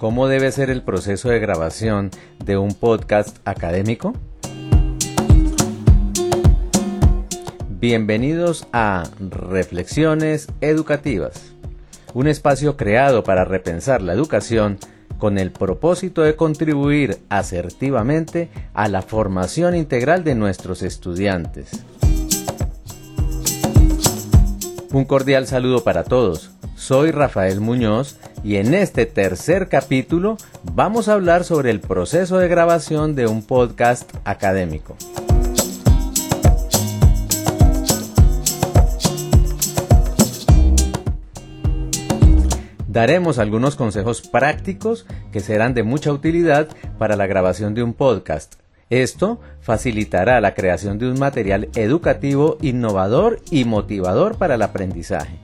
¿Cómo debe ser el proceso de grabación de un podcast académico? Bienvenidos a Reflexiones Educativas, un espacio creado para repensar la educación con el propósito de contribuir asertivamente a la formación integral de nuestros estudiantes. Un cordial saludo para todos. Soy Rafael Muñoz y en este tercer capítulo vamos a hablar sobre el proceso de grabación de un podcast académico. Daremos algunos consejos prácticos que serán de mucha utilidad para la grabación de un podcast. Esto facilitará la creación de un material educativo innovador y motivador para el aprendizaje.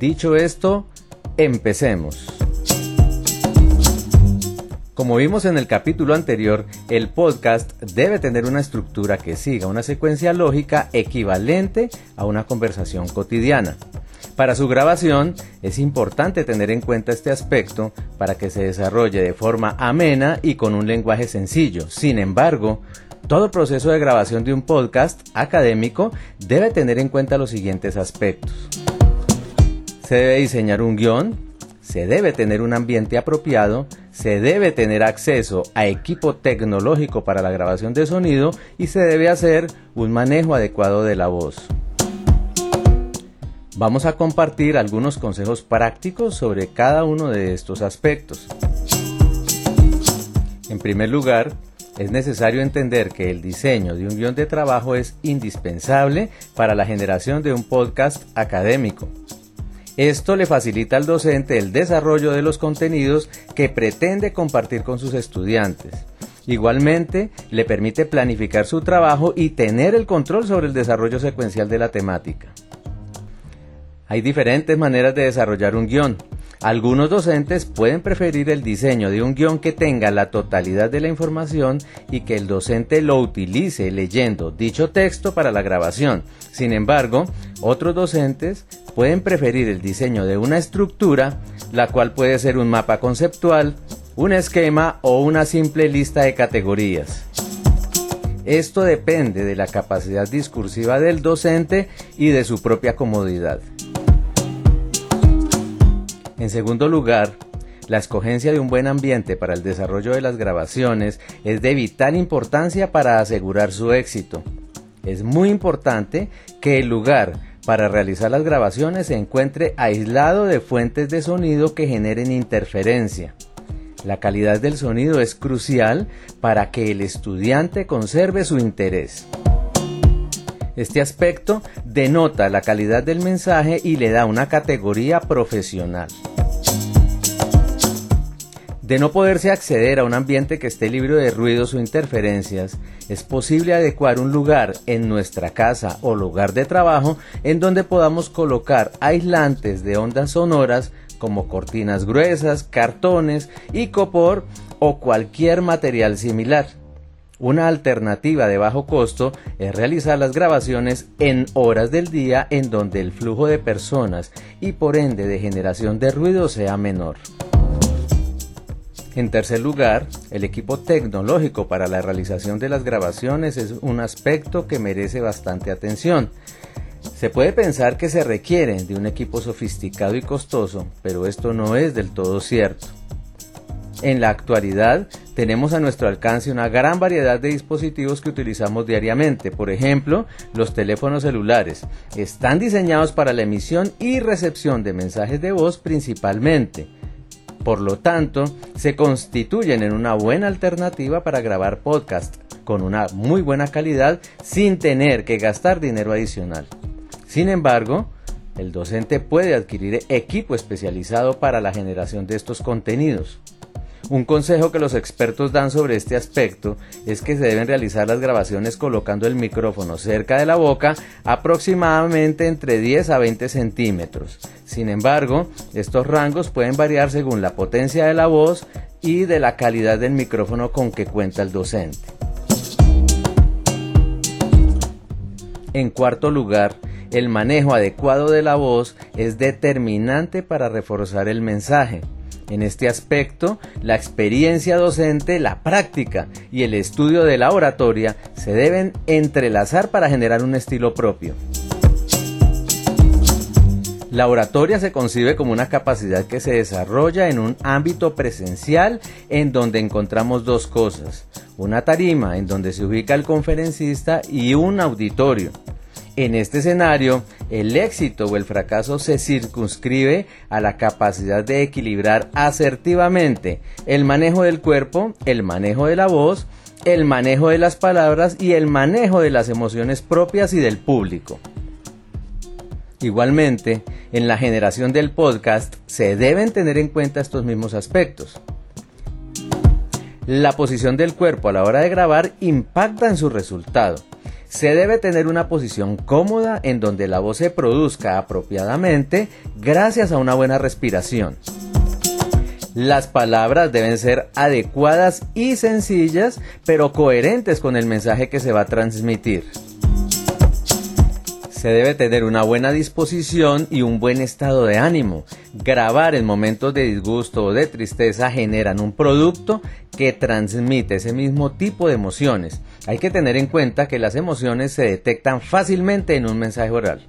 Dicho esto, empecemos. Como vimos en el capítulo anterior, el podcast debe tener una estructura que siga una secuencia lógica equivalente a una conversación cotidiana. Para su grabación es importante tener en cuenta este aspecto para que se desarrolle de forma amena y con un lenguaje sencillo. Sin embargo, todo proceso de grabación de un podcast académico debe tener en cuenta los siguientes aspectos. Se debe diseñar un guion, se debe tener un ambiente apropiado, se debe tener acceso a equipo tecnológico para la grabación de sonido y se debe hacer un manejo adecuado de la voz. Vamos a compartir algunos consejos prácticos sobre cada uno de estos aspectos. En primer lugar, es necesario entender que el diseño de un guion de trabajo es indispensable para la generación de un podcast académico. Esto le facilita al docente el desarrollo de los contenidos que pretende compartir con sus estudiantes. Igualmente, le permite planificar su trabajo y tener el control sobre el desarrollo secuencial de la temática. Hay diferentes maneras de desarrollar un guion. Algunos docentes pueden preferir el diseño de un guion que tenga la totalidad de la información y que el docente lo utilice leyendo dicho texto para la grabación. Sin embargo, otros docentes pueden preferir el diseño de una estructura, la cual puede ser un mapa conceptual, un esquema o una simple lista de categorías. Esto depende de la capacidad discursiva del docente y de su propia comodidad. En segundo lugar, la escogencia de un buen ambiente para el desarrollo de las grabaciones es de vital importancia para asegurar su éxito. Es muy importante que el lugar para realizar las grabaciones se encuentre aislado de fuentes de sonido que generen interferencia. La calidad del sonido es crucial para que el estudiante conserve su interés. Este aspecto denota la calidad del mensaje y le da una categoría profesional. De no poderse acceder a un ambiente que esté libre de ruidos o interferencias, es posible adecuar un lugar en nuestra casa o lugar de trabajo en donde podamos colocar aislantes de ondas sonoras como cortinas gruesas, cartones, y copor o cualquier material similar. Una alternativa de bajo costo es realizar las grabaciones en horas del día en donde el flujo de personas y por ende de generación de ruido sea menor. En tercer lugar, el equipo tecnológico para la realización de las grabaciones es un aspecto que merece bastante atención. Se puede pensar que se requiere de un equipo sofisticado y costoso, pero esto no es del todo cierto. En la actualidad tenemos a nuestro alcance una gran variedad de dispositivos que utilizamos diariamente. Por ejemplo, los teléfonos celulares están diseñados para la emisión y recepción de mensajes de voz principalmente. Por lo tanto, se constituyen en una buena alternativa para grabar podcast con una muy buena calidad sin tener que gastar dinero adicional. Sin embargo, el docente puede adquirir equipo especializado para la generación de estos contenidos. Un consejo que los expertos dan sobre este aspecto es que se deben realizar las grabaciones colocando el micrófono cerca de la boca aproximadamente entre 10 a 20 centímetros. Sin embargo, estos rangos pueden variar según la potencia de la voz y de la calidad del micrófono con que cuenta el docente. En cuarto lugar, el manejo adecuado de la voz es determinante para reforzar el mensaje. En este aspecto, la experiencia docente, la práctica y el estudio de la oratoria se deben entrelazar para generar un estilo propio. La oratoria se concibe como una capacidad que se desarrolla en un ámbito presencial en donde encontramos dos cosas, una tarima en donde se ubica el conferencista y un auditorio. En este escenario, el éxito o el fracaso se circunscribe a la capacidad de equilibrar asertivamente el manejo del cuerpo, el manejo de la voz, el manejo de las palabras y el manejo de las emociones propias y del público. Igualmente, en la generación del podcast se deben tener en cuenta estos mismos aspectos. La posición del cuerpo a la hora de grabar impacta en su resultado. Se debe tener una posición cómoda en donde la voz se produzca apropiadamente gracias a una buena respiración. Las palabras deben ser adecuadas y sencillas, pero coherentes con el mensaje que se va a transmitir. Se debe tener una buena disposición y un buen estado de ánimo. Grabar en momentos de disgusto o de tristeza generan un producto que transmite ese mismo tipo de emociones. Hay que tener en cuenta que las emociones se detectan fácilmente en un mensaje oral.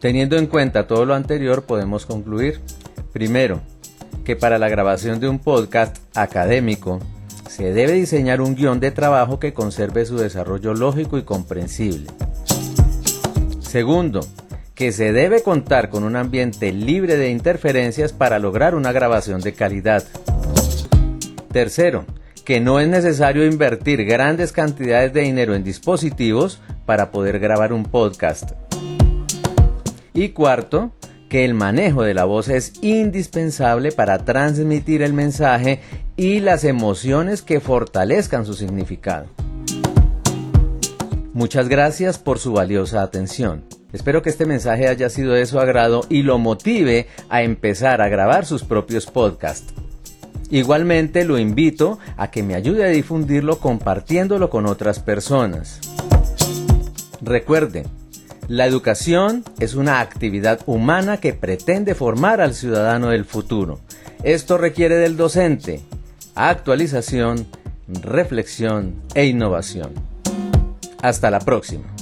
Teniendo en cuenta todo lo anterior podemos concluir, primero, que para la grabación de un podcast académico se debe diseñar un guion de trabajo que conserve su desarrollo lógico y comprensible. Segundo, que se debe contar con un ambiente libre de interferencias para lograr una grabación de calidad. Tercero, que no es necesario invertir grandes cantidades de dinero en dispositivos para poder grabar un podcast. Y cuarto, que el manejo de la voz es indispensable para transmitir el mensaje y las emociones que fortalezcan su significado. Muchas gracias por su valiosa atención. Espero que este mensaje haya sido de su agrado y lo motive a empezar a grabar sus propios podcasts. Igualmente lo invito a que me ayude a difundirlo compartiéndolo con otras personas. Recuerde, la educación es una actividad humana que pretende formar al ciudadano del futuro. Esto requiere del docente actualización, reflexión e innovación. Hasta la próxima.